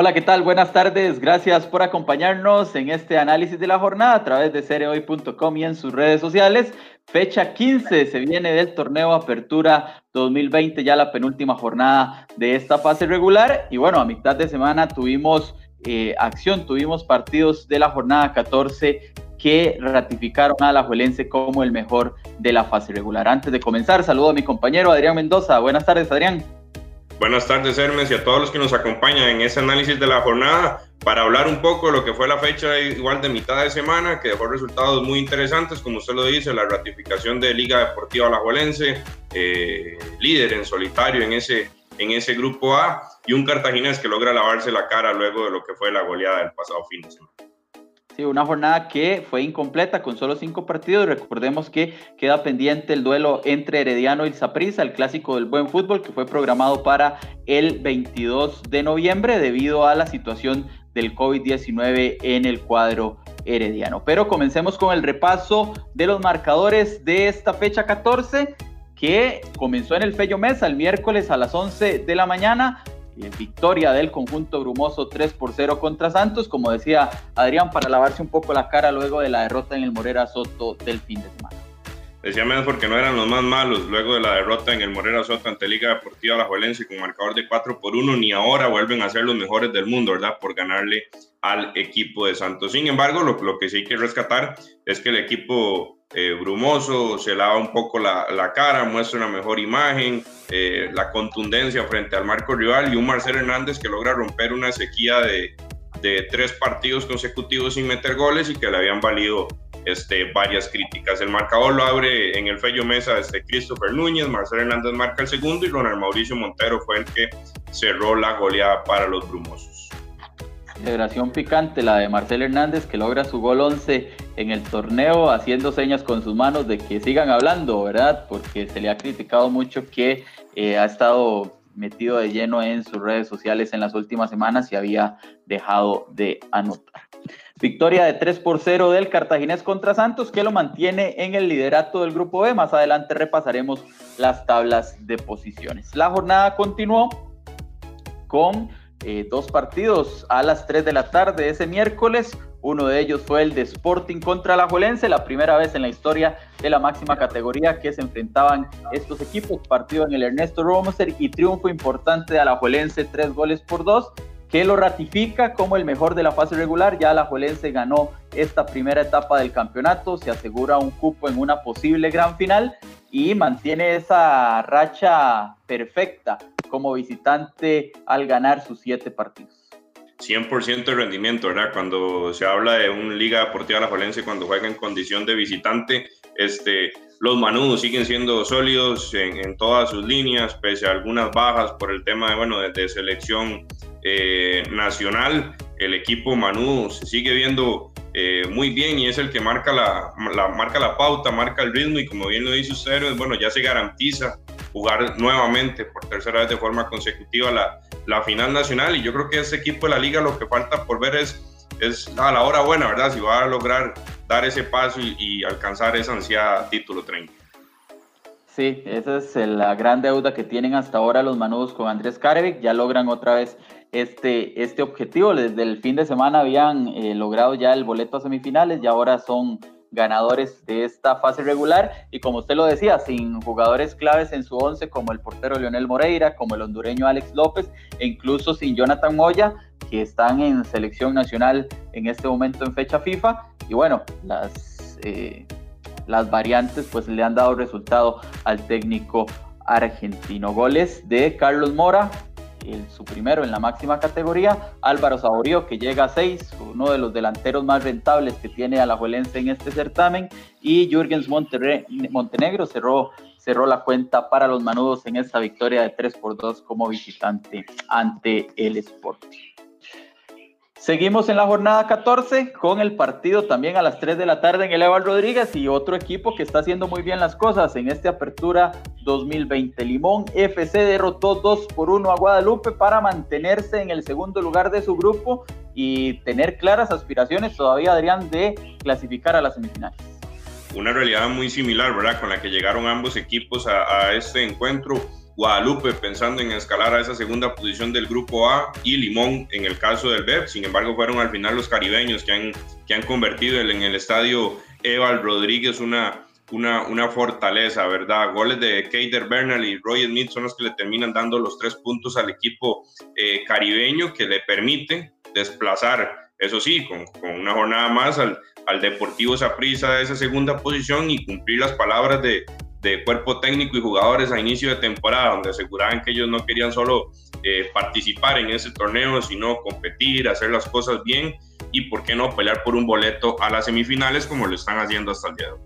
Hola, ¿qué tal? Buenas tardes. Gracias por acompañarnos en este análisis de la jornada a través de cereoy.com y en sus redes sociales. Fecha 15 se viene del torneo Apertura 2020, ya la penúltima jornada de esta fase regular. Y bueno, a mitad de semana tuvimos eh, acción, tuvimos partidos de la jornada 14 que ratificaron a la Juelense como el mejor de la fase regular. Antes de comenzar, saludo a mi compañero Adrián Mendoza. Buenas tardes, Adrián. Buenas tardes, Hermes, y a todos los que nos acompañan en ese análisis de la jornada para hablar un poco de lo que fue la fecha igual de mitad de semana, que dejó resultados muy interesantes, como usted lo dice, la ratificación de Liga Deportiva Alajuelense, eh, líder en solitario en ese, en ese grupo A, y un cartaginés que logra lavarse la cara luego de lo que fue la goleada del pasado fin de semana. Sí, una jornada que fue incompleta con solo cinco partidos. Recordemos que queda pendiente el duelo entre Herediano y Saprissa, el clásico del buen fútbol, que fue programado para el 22 de noviembre debido a la situación del COVID-19 en el cuadro herediano. Pero comencemos con el repaso de los marcadores de esta fecha 14 que comenzó en el Fello Mesa el miércoles a las 11 de la mañana victoria del conjunto brumoso 3 por 0 contra Santos, como decía Adrián, para lavarse un poco la cara luego de la derrota en el Morera Soto del fin de semana. Decía menos porque no eran los más malos luego de la derrota en el Morera Soto ante Liga Deportiva La Juelense con marcador de 4 por 1, ni ahora vuelven a ser los mejores del mundo, ¿verdad? Por ganarle al equipo de Santos. Sin embargo, lo, lo que sí hay que rescatar es que el equipo eh, brumoso, se lava un poco la, la, cara, muestra una mejor imagen, eh, la contundencia frente al marco rival y un Marcel Hernández que logra romper una sequía de, de, tres partidos consecutivos sin meter goles y que le habían valido este, varias críticas. El marcador lo abre en el Fello Mesa este Christopher Núñez, Marcel Hernández marca el segundo y Ronald Mauricio Montero fue el que cerró la goleada para los brumosos. Integración picante, la de Marcel Hernández, que logra su gol 11 en el torneo, haciendo señas con sus manos de que sigan hablando, ¿verdad? Porque se le ha criticado mucho que eh, ha estado metido de lleno en sus redes sociales en las últimas semanas y había dejado de anotar. Victoria de 3 por 0 del Cartaginés contra Santos, que lo mantiene en el liderato del grupo B. Más adelante repasaremos las tablas de posiciones. La jornada continuó con eh, dos partidos a las 3 de la tarde ese miércoles. Uno de ellos fue el de Sporting contra la Juelense, la primera vez en la historia de la máxima categoría que se enfrentaban estos equipos. Partido en el Ernesto Romoser y triunfo importante de Alajuelense, tres goles por dos, que lo ratifica como el mejor de la fase regular. Ya la Alajuelense ganó esta primera etapa del campeonato, se asegura un cupo en una posible gran final y mantiene esa racha perfecta como visitante al ganar sus siete partidos. 100% de rendimiento, ¿verdad? Cuando se habla de un Liga Deportiva La cuando juega en condición de visitante, este, los manudos siguen siendo sólidos en, todas sus líneas, pese a algunas bajas por el tema de, bueno, de, selección eh, nacional. El equipo manudo se sigue viendo eh, muy bien y es el que marca la, marca la pauta, marca el ritmo y como bien lo dice usted, bueno, ya se garantiza jugar nuevamente por tercera vez de forma consecutiva la, la final nacional y yo creo que ese equipo de la liga lo que falta por ver es, es a la hora buena, ¿verdad? Si va a lograr dar ese paso y, alcanzar esa ansiada título 30. Sí, esa es la gran deuda que tienen hasta ahora los manudos con Andrés Karevic. Ya logran otra vez este, este objetivo. Desde el fin de semana habían eh, logrado ya el boleto a semifinales y ahora son ganadores de esta fase regular y como usted lo decía, sin jugadores claves en su once como el portero Leonel Moreira, como el hondureño Alex López e incluso sin Jonathan Moya, que están en selección nacional en este momento en fecha FIFA y bueno, las, eh, las variantes pues le han dado resultado al técnico argentino. Goles de Carlos Mora, su primero en la máxima categoría, Álvaro Saborío, que llega a seis, uno de los delanteros más rentables que tiene a la Juelense en este certamen, y Jürgens Montenegro cerró, cerró la cuenta para los manudos en esta victoria de 3 por 2 como visitante ante el Sporting. Seguimos en la jornada 14 con el partido también a las 3 de la tarde en el Eval Rodríguez y otro equipo que está haciendo muy bien las cosas en esta apertura 2020. Limón FC derrotó 2 por 1 a Guadalupe para mantenerse en el segundo lugar de su grupo y tener claras aspiraciones todavía, Adrián, de clasificar a las semifinales. Una realidad muy similar, ¿verdad? Con la que llegaron ambos equipos a, a este encuentro Guadalupe pensando en escalar a esa segunda posición del grupo A y Limón en el caso del BEP. Sin embargo, fueron al final los caribeños que han, que han convertido en el estadio Eval Rodríguez una, una, una fortaleza, ¿verdad? Goles de Keider Bernal y Roy Smith son los que le terminan dando los tres puntos al equipo eh, caribeño que le permite desplazar, eso sí, con, con una jornada más al, al Deportivo Saprissa de esa segunda posición y cumplir las palabras de, de cuerpo técnico y jugadores a inicio de temporada, donde aseguraban que ellos no querían solo eh, participar en ese torneo, sino competir, hacer las cosas bien y, por qué no, pelear por un boleto a las semifinales como lo están haciendo hasta el día de hoy.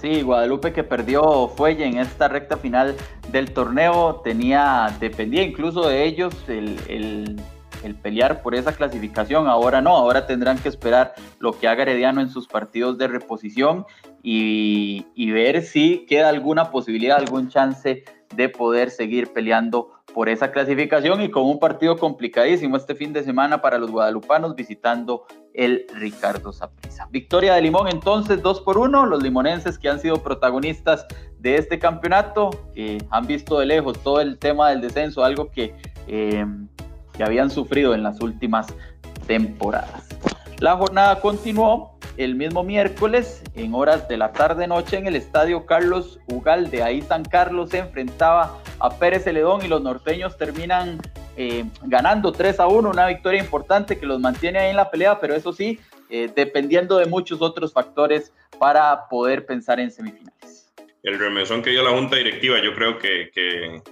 Sí, Guadalupe que perdió Fuelle en esta recta final del torneo, tenía, dependía incluso de ellos el, el el pelear por esa clasificación. Ahora no, ahora tendrán que esperar lo que haga Herediano en sus partidos de reposición y, ver si queda alguna posibilidad, algún chance de poder seguir peleando por esa clasificación y con un partido complicadísimo este fin de semana para los guadalupanos visitando el Ricardo Saprissa. Victoria de Limón entonces 2 por 1, los limonenses que han sido protagonistas de este campeonato, han visto de lejos todo el tema del descenso, algo que eh, que habían sufrido en las últimas temporadas. La jornada continuó el mismo miércoles en horas de la tarde-noche en el estadio Carlos Ugalde. Ahí San Carlos se enfrentaba a Pérez Celedón y los norteños terminan eh, ganando 3 a 1, una victoria importante que los mantiene ahí en la pelea, pero eso sí, eh, dependiendo de muchos otros factores para poder pensar en semifinales. El remesón que dio la junta directiva, yo creo que, que,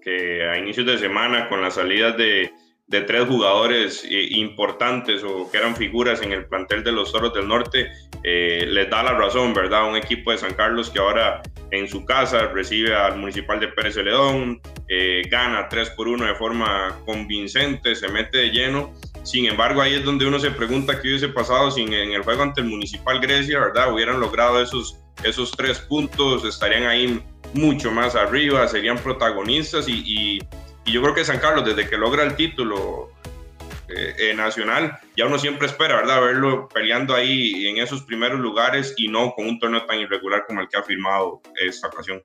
que a inicios de semana, con las salidas de, de tres jugadores eh, importantes o que eran figuras en el plantel de los Toros del Norte, eh, les da la razón, ¿verdad? Un equipo de San Carlos que ahora en su casa recibe al Municipal de Pérez Celedón, eh, gana 3 por 1 de forma convincente, se mete de lleno. Sin embargo, ahí es donde uno se pregunta qué hubiese pasado si en el juego ante el Municipal Grecia, ¿verdad? Hubieran logrado esos, esos tres puntos, estarían ahí mucho más arriba, serían protagonistas y y yo creo que San Carlos, desde que logra el título eh, eh, nacional, ya uno siempre espera, ¿verdad? Verlo peleando ahí en esos primeros lugares y no con un torneo tan irregular como el que ha firmado esta ocasión.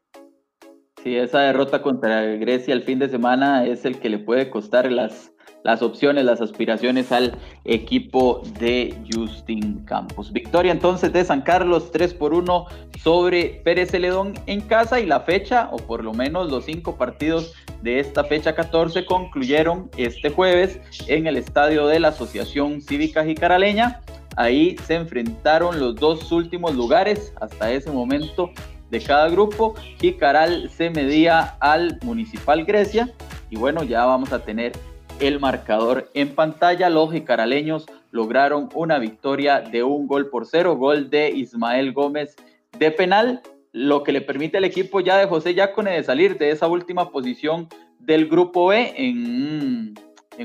Sí, esa derrota contra Grecia el fin de semana es el que le puede costar las, las opciones, las aspiraciones al equipo de Justin Campos. Victoria entonces de San Carlos 3 por 1 sobre Pérez Celedón en casa y la fecha, o por lo menos los cinco partidos de esta fecha 14 concluyeron este jueves en el estadio de la Asociación Cívica Jicaraleña. Ahí se enfrentaron los dos últimos lugares hasta ese momento de cada grupo. Jicaral se medía al Municipal Grecia y bueno, ya vamos a tener el marcador en pantalla. Los jicaraleños lograron una victoria de un gol por cero, gol de Ismael Gómez de penal lo que le permite al equipo ya de José Yacone de salir de esa última posición del grupo B en,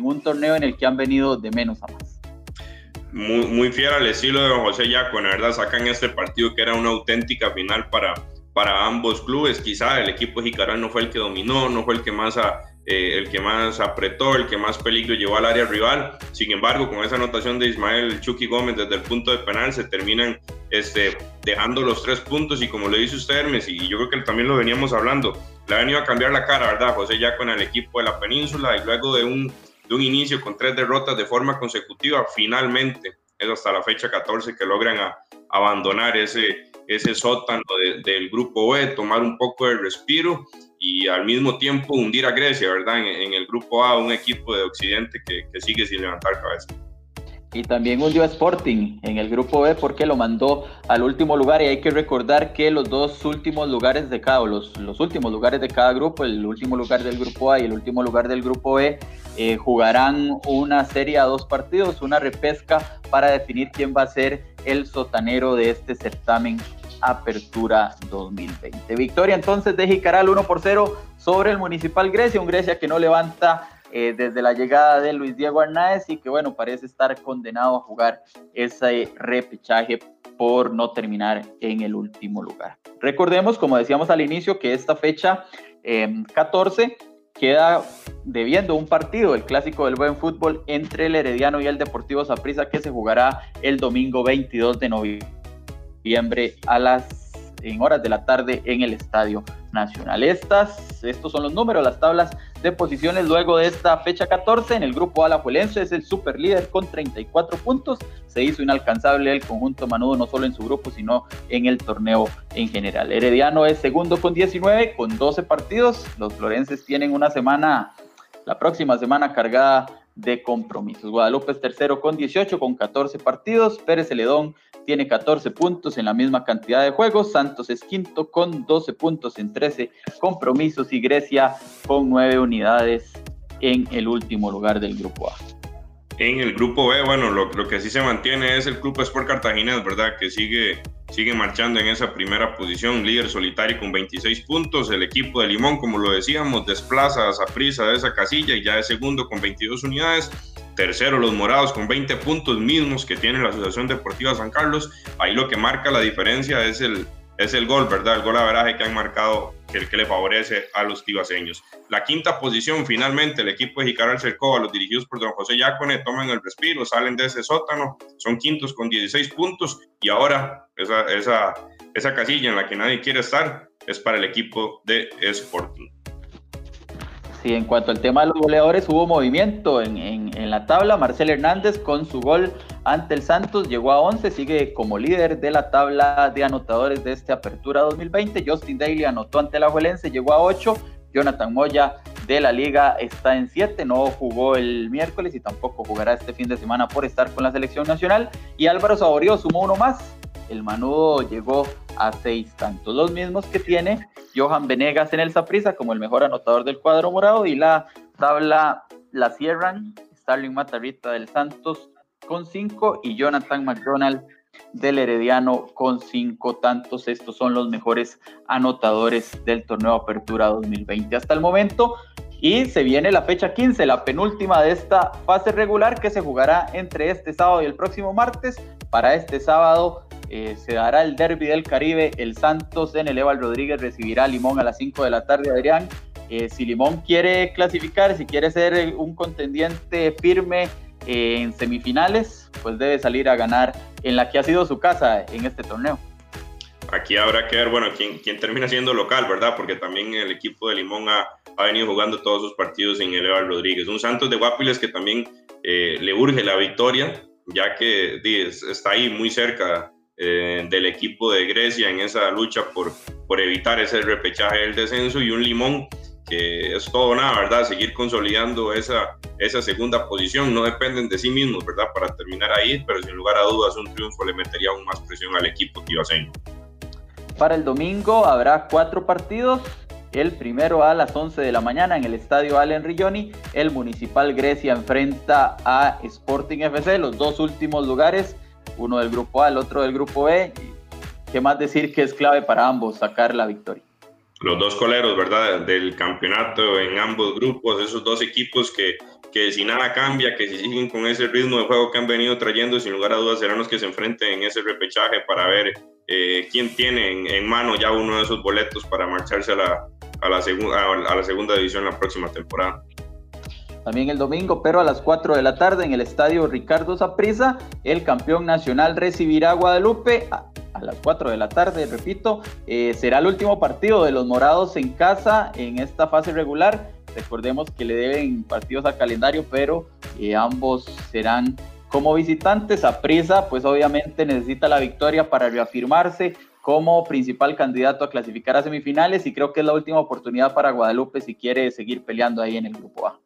un torneo en el que han venido de menos a más. Muy, muy fiel al estilo de José Yacone, ¿verdad? Sacan este partido que era una auténtica final para, para ambos clubes. Quizá el equipo Jicaral no fue el que dominó, no fue el que más a, eh, el que más apretó, el que más peligro llevó al área rival. Sin embargo, con esa anotación de Ismael Chucky Gómez desde el punto de penal, se terminan este, dejando los tres puntos. Y como le dice usted, Hermes, y yo creo que también lo veníamos hablando, le ha venido a cambiar la cara, ¿verdad? José ya con el equipo de la península y luego de un, de un inicio con tres derrotas de forma consecutiva, finalmente es hasta la fecha 14 que logran abandonar ese, ese sótano del grupo B, tomar un poco de respiro y al mismo tiempo hundir a Grecia, ¿verdad? En, el grupo A, un equipo de Occidente que, que, sigue sin levantar cabeza. Y también hundió a Sporting en el grupo B porque lo mandó al último lugar y hay que recordar que los dos últimos lugares de cada, los, los últimos lugares de cada grupo, el último lugar del grupo A y el último lugar del grupo B, eh, jugarán una serie a dos partidos, una repesca para definir quién va a ser el sotanero de este certamen Apertura 2020. Victoria entonces de Jicaral 1 por 0 sobre el Municipal Grecia, un Grecia que no levanta eh, desde la llegada de Luis Diego Arnaez y que bueno, parece estar condenado a jugar ese repechaje por no terminar en el último lugar. Recordemos, como decíamos al inicio, que esta fecha 14 em, queda debiendo un partido, el clásico del buen fútbol entre el Herediano y el Deportivo Saprissa que se jugará el domingo 22 de noviembre a las en horas de la tarde en el estadio nacional. Estas, estos son los números, las tablas de posiciones luego de esta fecha 14. En el grupo Alajuelense es el super líder con 34 puntos. Se hizo inalcanzable el conjunto Manudo no solo en su grupo, sino en el torneo en general. Herediano es segundo con 19, con 12 partidos. Los florenses tienen una semana, la próxima semana cargada de compromisos. Guadalupe es tercero con 18, con 14 partidos. Pérez Celedón tiene 14 puntos en la misma cantidad de juegos. Santos es quinto con 12 puntos en 13 compromisos y Grecia con 9 unidades en el último lugar del grupo A. En el grupo B, bueno, lo, que sí se mantiene es el Club Sport Cartagena, ¿verdad? Que sigue, sigue marchando en esa primera posición, líder solitario con 26 puntos. El equipo de Limón, como lo decíamos, desplaza a prisa de esa casilla y ya es segundo con 22 unidades. Tercero, los morados con 20 puntos mismos que tiene la Asociación Deportiva San Carlos. Ahí lo que marca la diferencia es el, es el gol, ¿verdad? El gol a veraje que han marcado, que, el que le favorece a los tibaseños. La quinta posición, finalmente, el equipo de Jicaral Cercova, los dirigidos por don José Yacone, toman el respiro, salen de ese sótano, son quintos con 16 puntos y ahora esa, esa, esa casilla en la que nadie quiere estar es para el equipo de Sporting. Sí, en cuanto al tema de los goleadores, hubo movimiento en, en, la tabla. Marcel Hernández con su gol ante el Santos llegó a 11, sigue como líder de la tabla de anotadores de esta apertura 2020. Justin Daly anotó ante la Juelense, llegó a 8. Jonathan Moya de la liga está en 7, no jugó el miércoles y tampoco jugará este fin de semana por estar con la selección nacional. Y Álvaro Saborío sumó uno más, el Manudo llegó a seis tantos, los mismos que tiene Johan Venegas en el Saprissa como el mejor anotador del cuadro morado y la tabla la cierran Starling Matarrita del Santos con cinco y Jonathan McDonald del Herediano con cinco tantos. Estos son los mejores anotadores del torneo Apertura 2020 hasta el momento. Y se viene la fecha 15, la penúltima de esta fase regular que se jugará entre este sábado y el próximo martes. Para este sábado eh, se dará el derby del Caribe. El Santos en el Eval Rodríguez recibirá a Limón a las 5 de la tarde, Adrián. Eh, si Limón quiere clasificar, si quiere ser un contendiente firme eh, en semifinales, pues debe salir a ganar en la que ha sido su casa en este torneo. Aquí habrá que ver, bueno, quién, quién termina siendo local, ¿verdad? Porque también el equipo de Limón ha, ha venido jugando todos sus partidos en el Eval Rodríguez. Un Santos de Guapiles que también le urge la victoria, ya que está ahí muy cerca eh, del equipo de Grecia en esa lucha por, por evitar ese repechaje del descenso y un Limón que es todo nada, ¿verdad? Seguir consolidando esa, esa segunda posición, no dependen de sí mismos, ¿verdad? Para terminar ahí, pero sin lugar a dudas un triunfo le metería aún más presión al equipo tibaseño. Para el domingo habrá cuatro partidos. El primero a las 11 de la mañana en el estadio Allen Rigioni. El Municipal Grecia enfrenta a Sporting FC, los dos últimos lugares uno del grupo A, el otro del grupo B. ¿Qué más decir que es clave para ambos sacar la victoria? Los dos coleros, ¿verdad? Del campeonato en ambos grupos, esos dos equipos que, que si nada cambia, que si siguen con ese ritmo de juego que han venido trayendo, sin lugar a dudas serán los que se enfrenten en ese repechaje para ver eh, quién tiene en, mano ya uno de esos boletos para marcharse a la, a la, a la segunda división la próxima temporada también el domingo, pero a las 4 de la tarde en el estadio Ricardo Saprissa, el campeón nacional recibirá a Guadalupe. A, las 4 de la tarde, repito, eh, será el último partido de los morados en casa en esta fase regular. Recordemos que le deben partidos al calendario, pero eh, ambos serán como visitantes. A prisa, pues obviamente necesita la victoria para reafirmarse como principal candidato a clasificar a semifinales y creo que es la última oportunidad para Guadalupe si quiere seguir peleando ahí en el grupo A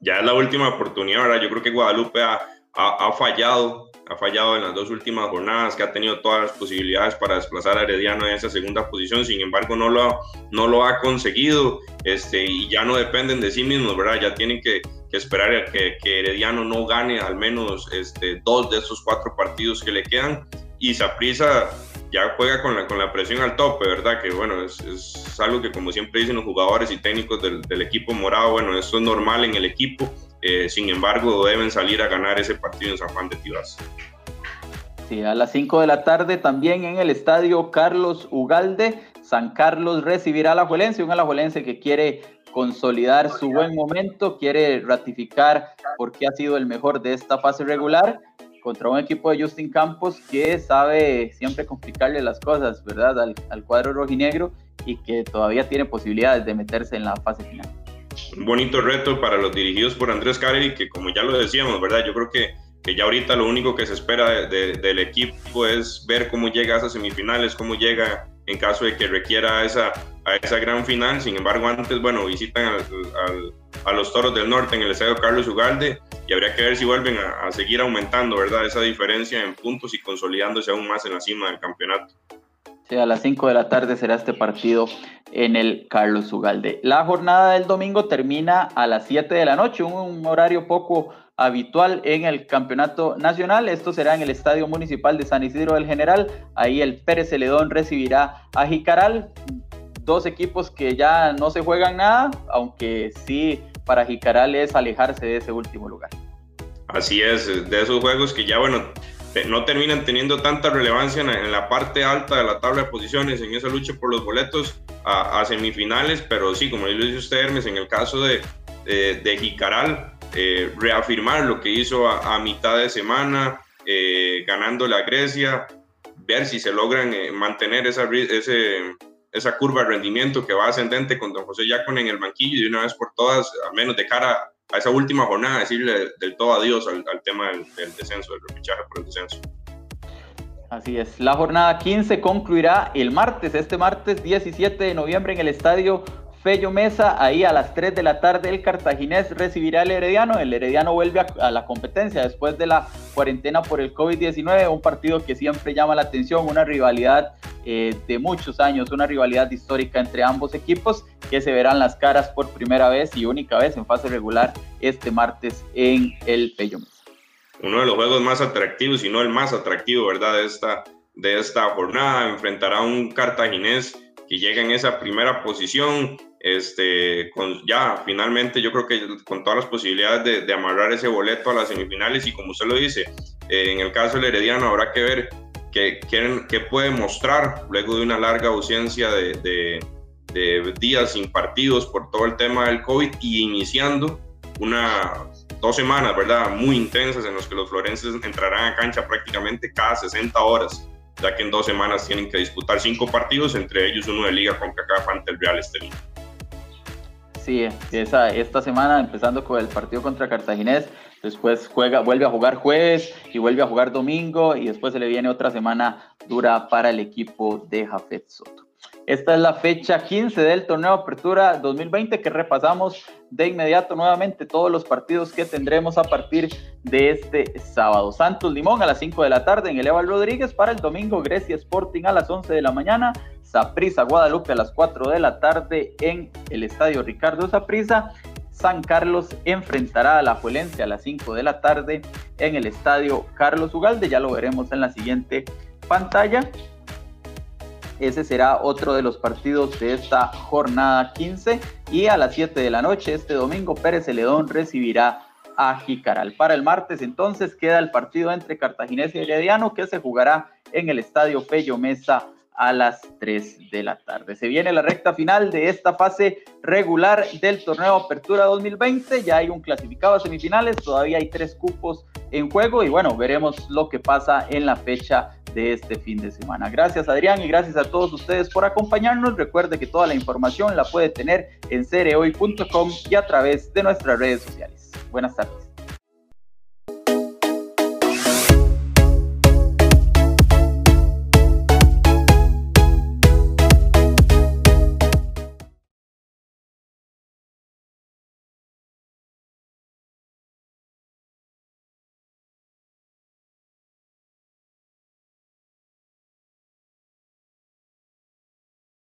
ya es la última oportunidad, ¿verdad? Yo creo que Guadalupe ha, ha, fallado, ha fallado en las dos últimas jornadas, que ha tenido todas las posibilidades para desplazar a Herediano en esa segunda posición, sin embargo no lo, no lo ha conseguido este, y ya no dependen de sí mismos, ¿verdad? Ya tienen que, que esperar a que, que, Herediano no gane al menos este, dos de esos cuatro partidos que le quedan y Saprisa ya juega con la, con la presión al tope, ¿verdad? Que bueno, es, es algo que como siempre dicen los jugadores y técnicos del, del equipo morado, bueno, eso es normal en el equipo, eh, sin embargo deben salir a ganar ese partido en San Juan de Tibás. Sí, a las 5 de la tarde también en el estadio Carlos Ugalde, San Carlos recibirá a la Juelense, un Alajuelense que quiere consolidar su buen momento, quiere ratificar por qué ha sido el mejor de esta fase regular contra un equipo de Justin Campos que sabe siempre complicarle las cosas, ¿verdad? Al, cuadro rojinegro y que todavía tiene posibilidades de meterse en la fase final. Un bonito reto para los dirigidos por Andrés Caleri, que como ya lo decíamos, ¿verdad? Yo creo que, que ya ahorita lo único que se espera del equipo es ver cómo llega a esas semifinales, cómo llega en caso de que requiera esa, a esa gran final. Sin embargo, antes, bueno, visitan a los Toros del Norte en el estadio Carlos Ugalde y habría que ver si vuelven a, a, seguir aumentando, ¿verdad? Esa diferencia en puntos y consolidándose aún más en la cima del campeonato. Sí, a las 5 de la tarde será este partido en el Carlos Ugalde. La jornada del domingo termina a las 7 de la noche, un horario poco habitual en el campeonato nacional. Esto será en el Estadio Municipal de San Isidro del General. Ahí el Pérez Celedón recibirá a Jicaral. Dos equipos que ya no se juegan nada, aunque sí para Jicaral es alejarse de ese último lugar. Así es, de esos juegos que ya, bueno, no terminan teniendo tanta relevancia en la parte alta de la tabla de posiciones, en esa lucha por los boletos a, semifinales, pero sí, como lo dice usted, Hermes, en el caso de, de eh, reafirmar lo que hizo a, mitad de semana, eh, ganándole a Grecia, ver si se logran eh, mantener esa, curva de rendimiento que va ascendente con don José Yacon en el banquillo y de una vez por todas, al menos de cara a esa última jornada, decirle del todo adiós al, tema del, del, descenso, del repechaje por el descenso. Así es, la jornada 15 concluirá el martes, este martes 17 de noviembre en el estadio Fello Mesa, ahí a las 3 de la tarde el cartaginés recibirá al Herediano, el Herediano vuelve a, la competencia después de la cuarentena por el COVID-19, un partido que siempre llama la atención, una rivalidad eh, de muchos años, una rivalidad histórica entre ambos equipos que se verán las caras por primera vez y única vez en fase regular este martes en el Fello Mesa. Uno de los juegos más atractivos, y no el más atractivo, ¿verdad? De esta, de esta jornada, enfrentará a un cartaginés que llega en esa primera posición, este, con, ya finalmente yo creo que con todas las posibilidades de, amarrar ese boleto a las semifinales y como usted lo dice, eh, en el caso del Herediano habrá que ver qué, qué, puede mostrar luego de una larga ausencia de, de, de, días sin partidos por todo el tema del COVID y iniciando una dos semanas, ¿verdad? Muy intensas en las que los florenses entrarán a cancha prácticamente cada 60 horas ya que en dos semanas tienen que disputar cinco partidos, entre ellos uno de Liga con CACAF ante el Real Estelí. Sí, esta semana empezando con el partido contra Cartaginés, después juega, vuelve a jugar jueves y vuelve a jugar domingo y después se le viene otra semana dura para el equipo de Jafet Soto. Esta es la fecha 15 del torneo Apertura 2020 que repasamos de inmediato nuevamente todos los partidos que tendremos a partir de este sábado. Santos Limón a las 5 de la tarde en el Eval Rodríguez para el domingo Grecia Sporting a las 11 de la mañana, Saprisa Guadalupe a las 4 de la tarde en el Estadio Ricardo Saprisa. San Carlos enfrentará a la Juelense a las 5 de la tarde en el Estadio Carlos Ugalde, ya lo veremos en la siguiente pantalla. Ese será otro de los partidos de esta jornada 15. Y a las 7 de la noche, este domingo, Pérez Celedón recibirá a Jicaral. Para el martes, entonces, queda el partido entre Cartaginés y Herediano que se jugará en el Estadio Pello Mesa a las 3 de la tarde. Se viene la recta final de esta fase regular del torneo Apertura 2020. Ya hay un clasificado a semifinales, todavía hay tres cupos en juego y bueno, veremos lo que pasa en la fecha de este fin de semana. Gracias Adrián y gracias a todos ustedes por acompañarnos. Recuerde que toda la información la puede tener en cereoy.com y a través de nuestras redes sociales. Buenas tardes.